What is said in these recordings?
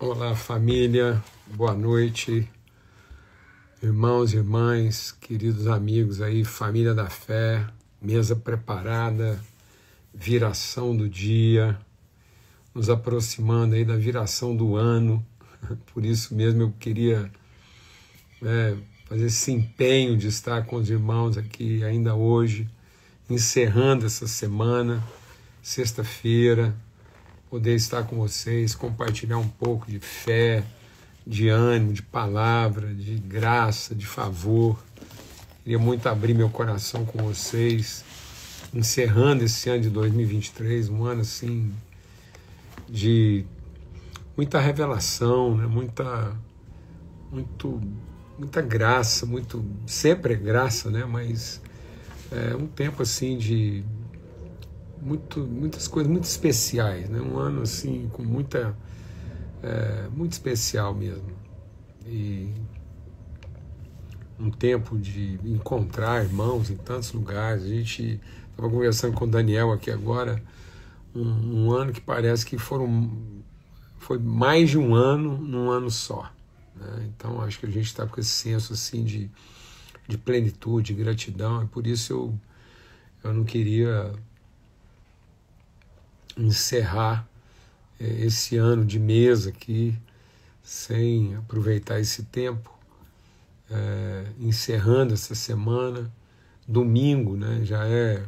Olá, família, boa noite, irmãos e irmãs, queridos amigos aí, família da fé, mesa preparada, viração do dia, nos aproximando aí da viração do ano, por isso mesmo eu queria é, fazer esse empenho de estar com os irmãos aqui ainda hoje, encerrando essa semana, sexta-feira poder estar com vocês, compartilhar um pouco de fé, de ânimo, de palavra, de graça, de favor. Queria muito abrir meu coração com vocês, encerrando esse ano de 2023, um ano assim de muita revelação, né? muita, muito, muita graça, muito sempre é graça, né? Mas é um tempo assim de muito, muitas coisas muito especiais, né? Um ano assim com muita é, muito especial mesmo e um tempo de encontrar irmãos em tantos lugares. A gente estava conversando com o Daniel aqui agora, um, um, ano que parece que foram foi mais de um ano num ano só. Né? Então acho que a gente está com esse senso assim de, de plenitude, de gratidão. E por isso eu eu não queria encerrar é, esse ano de mesa aqui sem aproveitar esse tempo, é, encerrando essa semana. Domingo, né, já é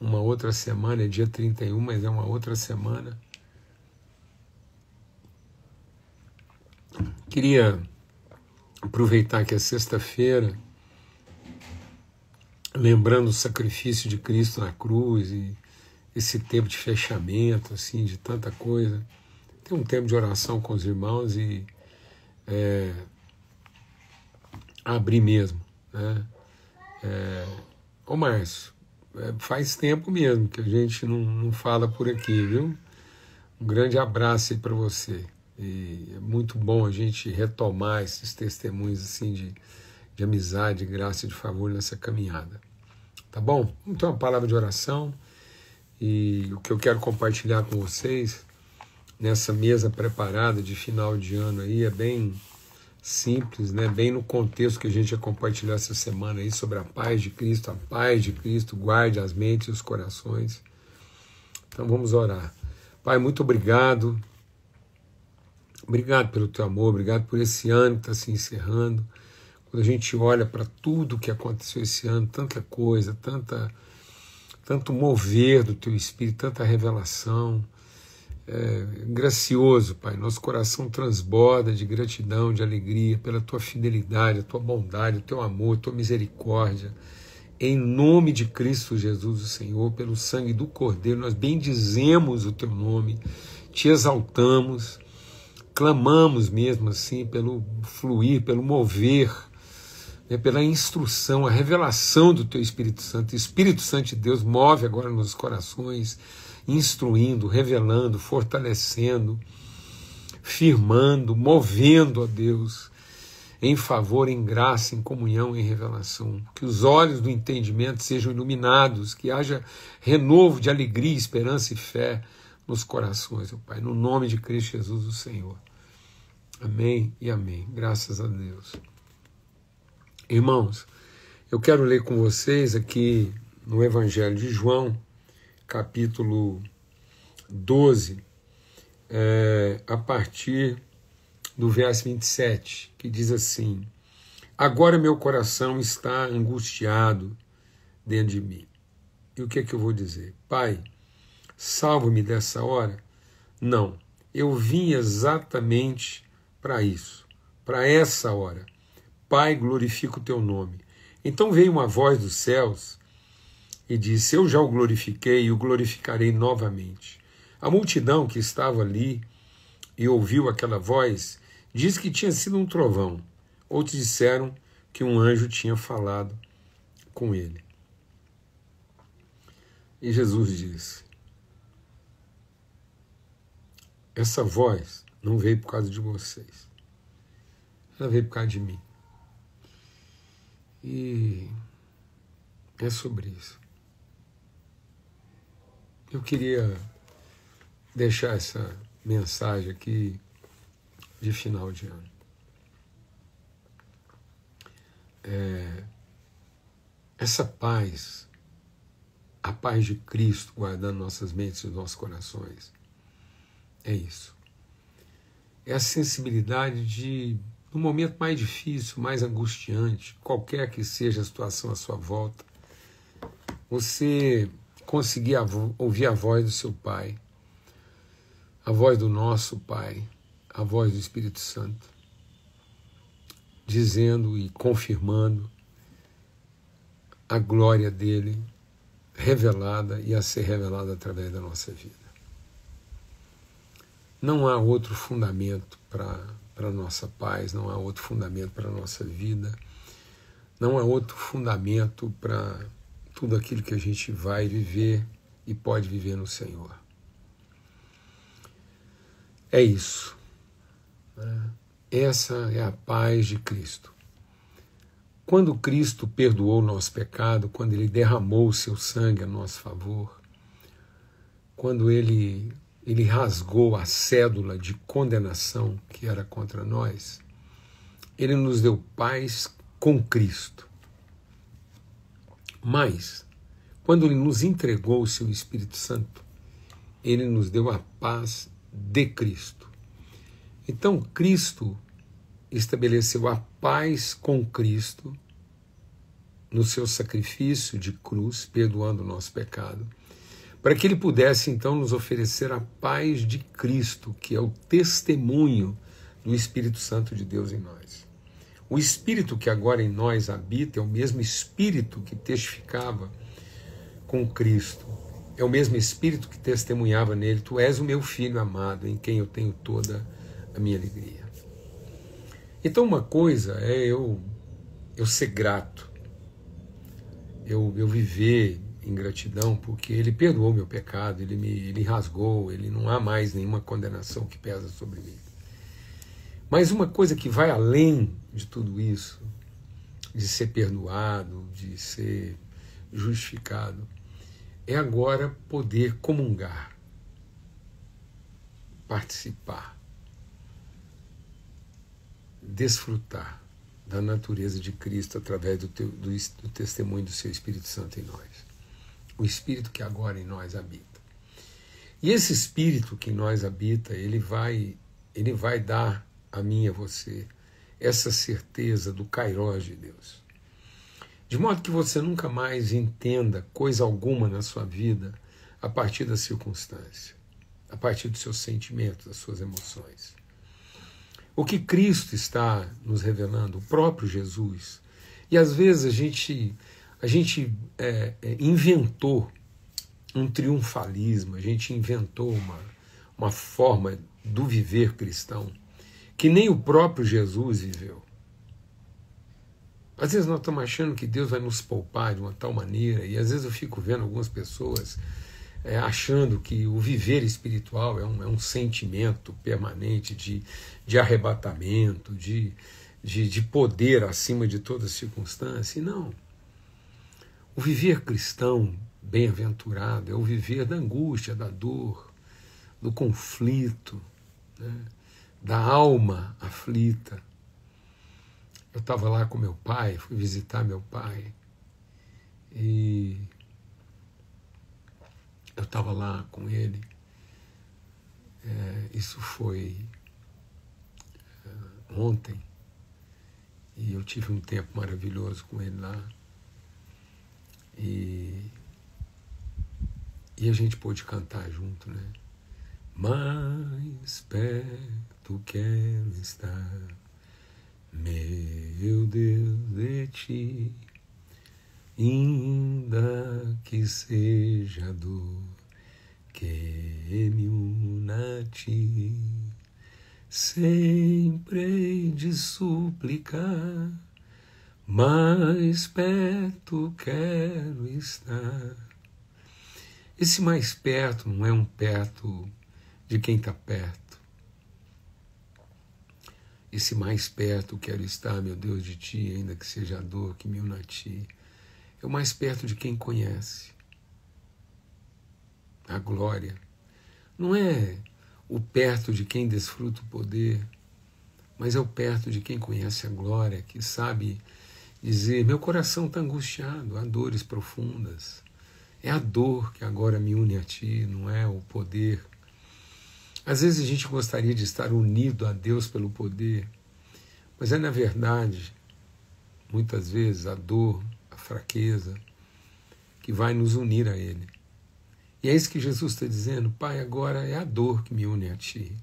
uma outra semana, é dia 31, mas é uma outra semana. Queria aproveitar que é sexta-feira, lembrando o sacrifício de Cristo na cruz e esse tempo de fechamento, assim, de tanta coisa. Tem um tempo de oração com os irmãos e é, abrir mesmo. Né? É, ô Márcio, é, faz tempo mesmo que a gente não, não fala por aqui, viu? Um grande abraço aí para você. E é muito bom a gente retomar esses testemunhos assim de, de amizade, graça e de favor nessa caminhada. Tá bom? Então, uma palavra de oração. E o que eu quero compartilhar com vocês nessa mesa preparada de final de ano aí é bem simples, né? Bem no contexto que a gente ia compartilhar essa semana aí sobre a paz de Cristo, a paz de Cristo guarde as mentes e os corações. Então vamos orar. Pai, muito obrigado. Obrigado pelo teu amor, obrigado por esse ano que está se encerrando. Quando a gente olha para tudo que aconteceu esse ano, tanta coisa, tanta tanto mover do teu espírito, tanta revelação. É, gracioso, Pai. Nosso coração transborda de gratidão, de alegria pela tua fidelidade, a tua bondade, o teu amor, a tua misericórdia. Em nome de Cristo Jesus, o Senhor, pelo sangue do Cordeiro, nós bendizemos o teu nome, te exaltamos, clamamos mesmo assim pelo fluir, pelo mover é pela instrução, a revelação do Teu Espírito Santo. O Espírito Santo de Deus move agora nos corações, instruindo, revelando, fortalecendo, firmando, movendo a Deus em favor, em graça, em comunhão, em revelação. Que os olhos do entendimento sejam iluminados, que haja renovo de alegria, esperança e fé nos corações, meu Pai, no nome de Cristo Jesus, o Senhor. Amém e amém. Graças a Deus. Irmãos, eu quero ler com vocês aqui no Evangelho de João, capítulo 12, é, a partir do verso 27, que diz assim: Agora meu coração está angustiado dentro de mim. E o que é que eu vou dizer? Pai, salva-me dessa hora? Não, eu vim exatamente para isso, para essa hora Pai, glorifica o teu nome. Então veio uma voz dos céus e disse: Eu já o glorifiquei e o glorificarei novamente. A multidão que estava ali e ouviu aquela voz disse que tinha sido um trovão. Outros disseram que um anjo tinha falado com ele. E Jesus disse: Essa voz não veio por causa de vocês, ela veio por causa de mim. E é sobre isso. Eu queria deixar essa mensagem aqui de final de ano. É, essa paz, a paz de Cristo guardando nossas mentes e nossos corações, é isso. É a sensibilidade de, no momento mais difícil, mais angustiante, qualquer que seja a situação à sua volta, você conseguir ouvir a voz do seu Pai, a voz do nosso Pai, a voz do Espírito Santo, dizendo e confirmando a glória dele revelada e a ser revelada através da nossa vida. Não há outro fundamento para a nossa paz, não há outro fundamento para a nossa vida, não há outro fundamento para tudo aquilo que a gente vai viver e pode viver no Senhor. É isso. Né? Essa é a paz de Cristo. Quando Cristo perdoou o nosso pecado, quando Ele derramou o seu sangue a nosso favor, quando Ele, ele rasgou a cédula de condenação que era contra nós, Ele nos deu paz com Cristo. Mas, quando Ele nos entregou o seu Espírito Santo, Ele nos deu a paz de Cristo. Então, Cristo estabeleceu a paz com Cristo no seu sacrifício de cruz, perdoando o nosso pecado, para que ele pudesse então nos oferecer a paz de Cristo, que é o testemunho do Espírito Santo de Deus em nós. O Espírito que agora em nós habita é o mesmo Espírito que testificava com Cristo, é o mesmo Espírito que testemunhava nele: Tu és o meu filho amado, em quem eu tenho toda a minha alegria. Então, uma coisa é eu, eu ser grato eu, eu viver em gratidão, porque Ele perdoou meu pecado, Ele me ele rasgou, Ele não há mais nenhuma condenação que pesa sobre mim. Mas uma coisa que vai além de tudo isso, de ser perdoado, de ser justificado, é agora poder comungar, participar, desfrutar da natureza de Cristo através do, teu, do, do testemunho do seu Espírito Santo em nós. O Espírito que agora em nós habita. E esse Espírito que em nós habita, ele vai, ele vai dar a mim e a você essa certeza do Kairós de Deus. De modo que você nunca mais entenda coisa alguma na sua vida a partir da circunstância, a partir dos seus sentimentos, das suas emoções. O que Cristo está nos revelando, o próprio Jesus. E às vezes a gente, a gente é, é, inventou um triunfalismo, a gente inventou uma, uma forma do viver cristão que nem o próprio Jesus viveu. Às vezes nós estamos achando que Deus vai nos poupar de uma tal maneira, e às vezes eu fico vendo algumas pessoas é, achando que o viver espiritual é um, é um sentimento permanente de, de arrebatamento, de, de, de poder acima de toda circunstância. E não. O viver cristão bem-aventurado é o viver da angústia, da dor, do conflito, né? da alma aflita. Eu estava lá com meu pai, fui visitar meu pai, e eu estava lá com ele. É, isso foi é, ontem. E eu tive um tempo maravilhoso com ele lá. E, e a gente pôde cantar junto, né? Mais perto quero estar, meu Deus de ti ainda que seja dor que me una a ti, sempre de suplicar, mais perto quero estar. Esse mais perto não é um perto de quem está perto. Esse mais perto quero estar, meu Deus, de ti, ainda que seja a dor que me una a ti é o mais perto de quem conhece. A glória não é o perto de quem desfruta o poder, mas é o perto de quem conhece a glória, que sabe dizer: meu coração está angustiado, há dores profundas. É a dor que agora me une a ti, não é o poder. Às vezes a gente gostaria de estar unido a Deus pelo poder, mas é na verdade, muitas vezes, a dor, a fraqueza, que vai nos unir a Ele. E é isso que Jesus está dizendo, Pai, agora é a dor que me une a Ti.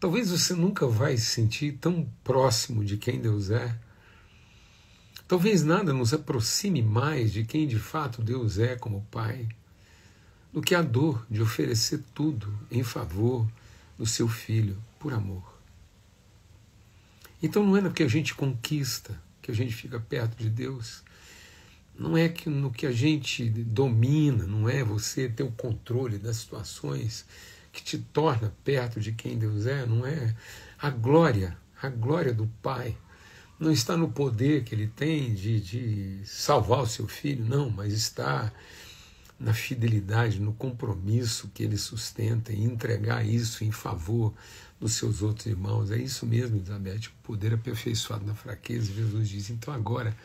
Talvez você nunca vai se sentir tão próximo de quem Deus é. Talvez nada nos aproxime mais de quem de fato Deus é como Pai, do que a dor de oferecer tudo em favor do seu filho, por amor. Então não é porque a gente conquista que a gente fica perto de Deus, não é que no que a gente domina, não é você ter o controle das situações que te torna perto de quem Deus é, não é a glória, a glória do Pai. Não está no poder que ele tem de, de salvar o seu filho, não, mas está na fidelidade, no compromisso que ele sustenta e entregar isso em favor dos seus outros irmãos. É isso mesmo, Elizabeth, o poder aperfeiçoado na fraqueza. Jesus diz: então agora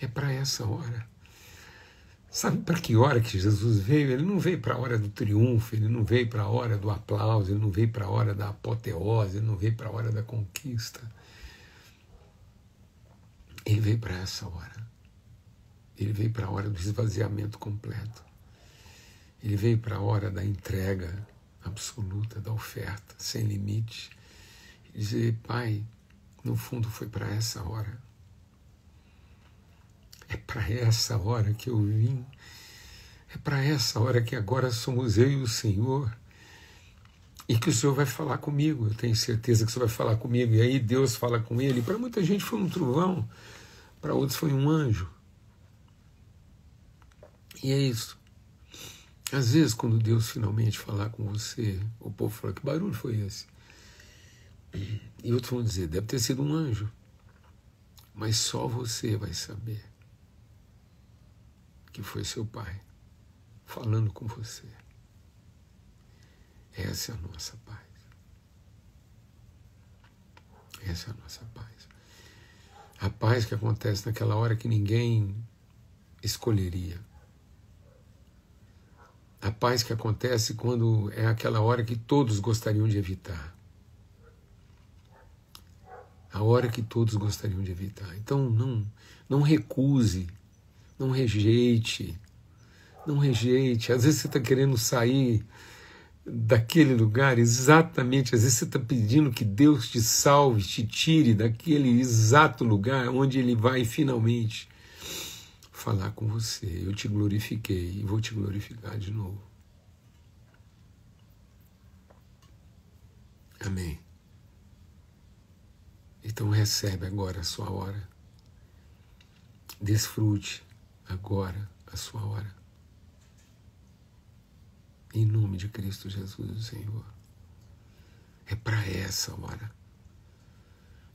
é para essa hora. Sabe para que hora que Jesus veio? Ele não veio para a hora do triunfo, ele não veio para a hora do aplauso, ele não veio para a hora da apoteose, ele não veio para a hora da conquista. Ele veio para essa hora. Ele veio para a hora do esvaziamento completo. Ele veio para a hora da entrega absoluta, da oferta, sem limite. E dizer, Pai, no fundo foi para essa hora. É para essa hora que eu vim. É para essa hora que agora somos eu e o Senhor. E que o Senhor vai falar comigo. Eu tenho certeza que o Senhor vai falar comigo. E aí Deus fala com ele. Para muita gente foi um trovão, para outros foi um anjo. E é isso. Às vezes, quando Deus finalmente falar com você, o povo fala: que barulho foi esse? E outros vão dizer: deve ter sido um anjo. Mas só você vai saber que foi seu pai falando com você. Essa é a nossa paz. Essa é a nossa paz. A paz que acontece naquela hora que ninguém escolheria. A paz que acontece quando é aquela hora que todos gostariam de evitar. A hora que todos gostariam de evitar. Então não, não recuse não rejeite. Não rejeite. Às vezes você está querendo sair daquele lugar exatamente. Às vezes você está pedindo que Deus te salve, te tire daquele exato lugar onde Ele vai finalmente falar com você. Eu te glorifiquei e vou te glorificar de novo. Amém. Então recebe agora a sua hora. Desfrute agora a sua hora. Em nome de Cristo Jesus, o Senhor. É para essa hora.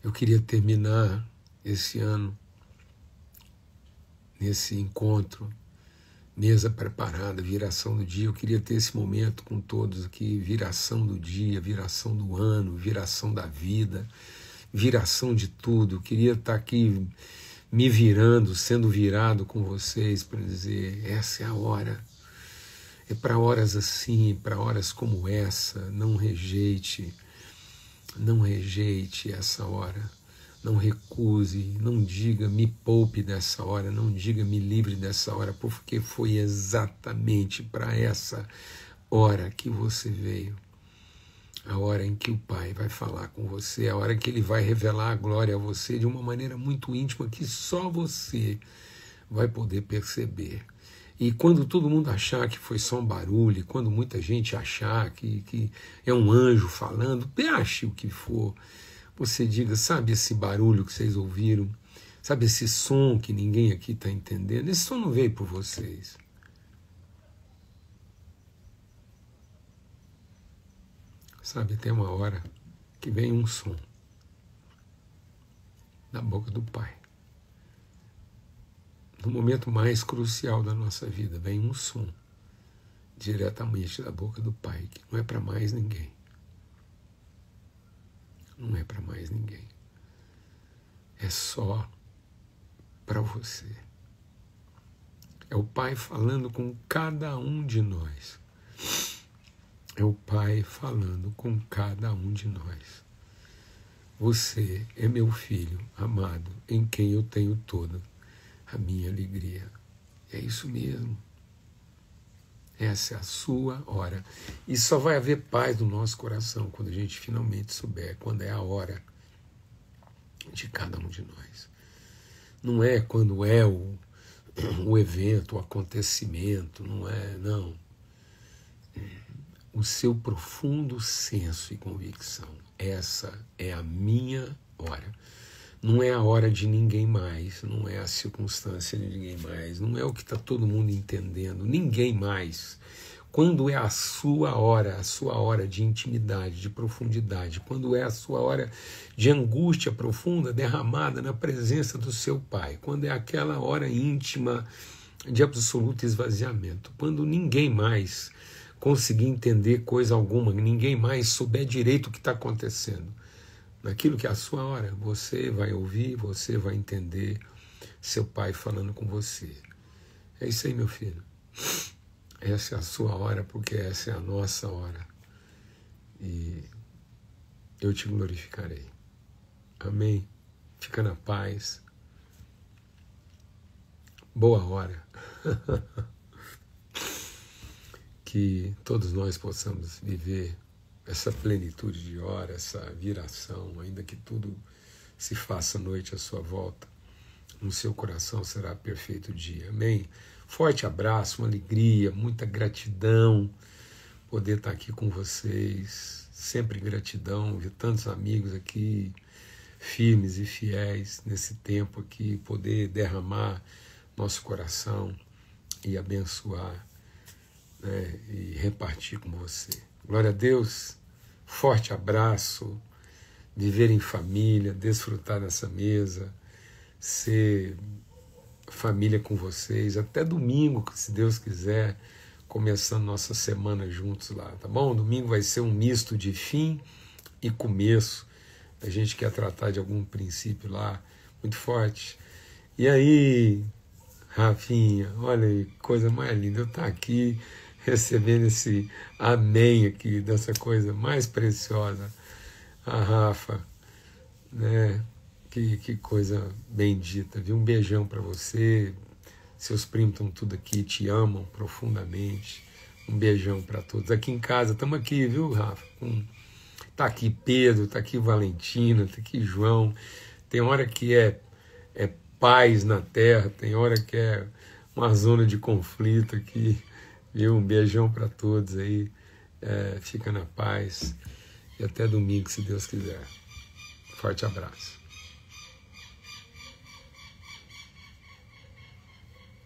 Eu queria terminar esse ano nesse encontro, mesa preparada, viração do dia. Eu queria ter esse momento com todos aqui, viração do dia, viração do ano, viração da vida, viração de tudo. Eu queria estar aqui me virando, sendo virado com vocês para dizer: essa é a hora. É para horas assim, para horas como essa. Não rejeite, não rejeite essa hora. Não recuse, não diga me poupe dessa hora, não diga me livre dessa hora, porque foi exatamente para essa hora que você veio a hora em que o Pai vai falar com você, a hora que ele vai revelar a glória a você de uma maneira muito íntima que só você vai poder perceber. E quando todo mundo achar que foi só um barulho, quando muita gente achar que, que é um anjo falando, ache o que for, você diga: sabe esse barulho que vocês ouviram? Sabe esse som que ninguém aqui está entendendo? Esse som não veio por vocês. Sabe, tem uma hora que vem um som da boca do Pai. No momento mais crucial da nossa vida, vem um som diretamente da boca do Pai, que não é para mais ninguém. não é para mais ninguém. É só para você. É o Pai falando com cada um de nós. É o Pai falando com cada um de nós. Você é meu filho amado, em quem eu tenho toda a minha alegria. É isso mesmo. Essa é a sua hora. E só vai haver paz no nosso coração quando a gente finalmente souber quando é a hora de cada um de nós. Não é quando é o, o evento, o acontecimento, não é, não. O seu profundo senso e convicção. Essa é a minha hora. Não é a hora de ninguém mais, não é a circunstância de ninguém mais, não é o que está todo mundo entendendo, ninguém mais. Quando é a sua hora, a sua hora de intimidade, de profundidade, quando é a sua hora de angústia profunda derramada na presença do seu Pai, quando é aquela hora íntima de absoluto esvaziamento, quando ninguém mais conseguir entender coisa alguma, ninguém mais souber direito o que está acontecendo naquilo que é a sua hora, você vai ouvir, você vai entender seu pai falando com você. É isso aí, meu filho. Essa é a sua hora, porque essa é a nossa hora. E eu te glorificarei. Amém. Fica na paz. Boa hora. que todos nós possamos viver essa plenitude de hora, essa viração, ainda que tudo se faça noite à sua volta, no seu coração será perfeito dia. Amém? Forte abraço, uma alegria, muita gratidão poder estar aqui com vocês. Sempre gratidão, ver tantos amigos aqui, firmes e fiéis nesse tempo aqui, poder derramar nosso coração e abençoar né, e repartir com você. Glória a Deus. Forte abraço, viver em família, desfrutar dessa mesa, ser família com vocês, até domingo, se Deus quiser, começando nossa semana juntos lá, tá bom? Domingo vai ser um misto de fim e começo. A gente quer tratar de algum princípio lá muito forte. E aí, Rafinha, olha aí, coisa mais linda, eu estar tá aqui recebendo esse amém aqui, dessa coisa mais preciosa. A Rafa, né? Que, que coisa bendita, viu? Um beijão para você. Seus primos estão tudo aqui, te amam profundamente. Um beijão para todos. Aqui em casa, estamos aqui, viu, Rafa? Com... Tá aqui Pedro, tá aqui Valentina, tá aqui João. Tem hora que é, é paz na terra, tem hora que é uma zona de conflito aqui. Viu? Um beijão para todos aí. É, fica na paz. E até domingo, se Deus quiser. Forte abraço.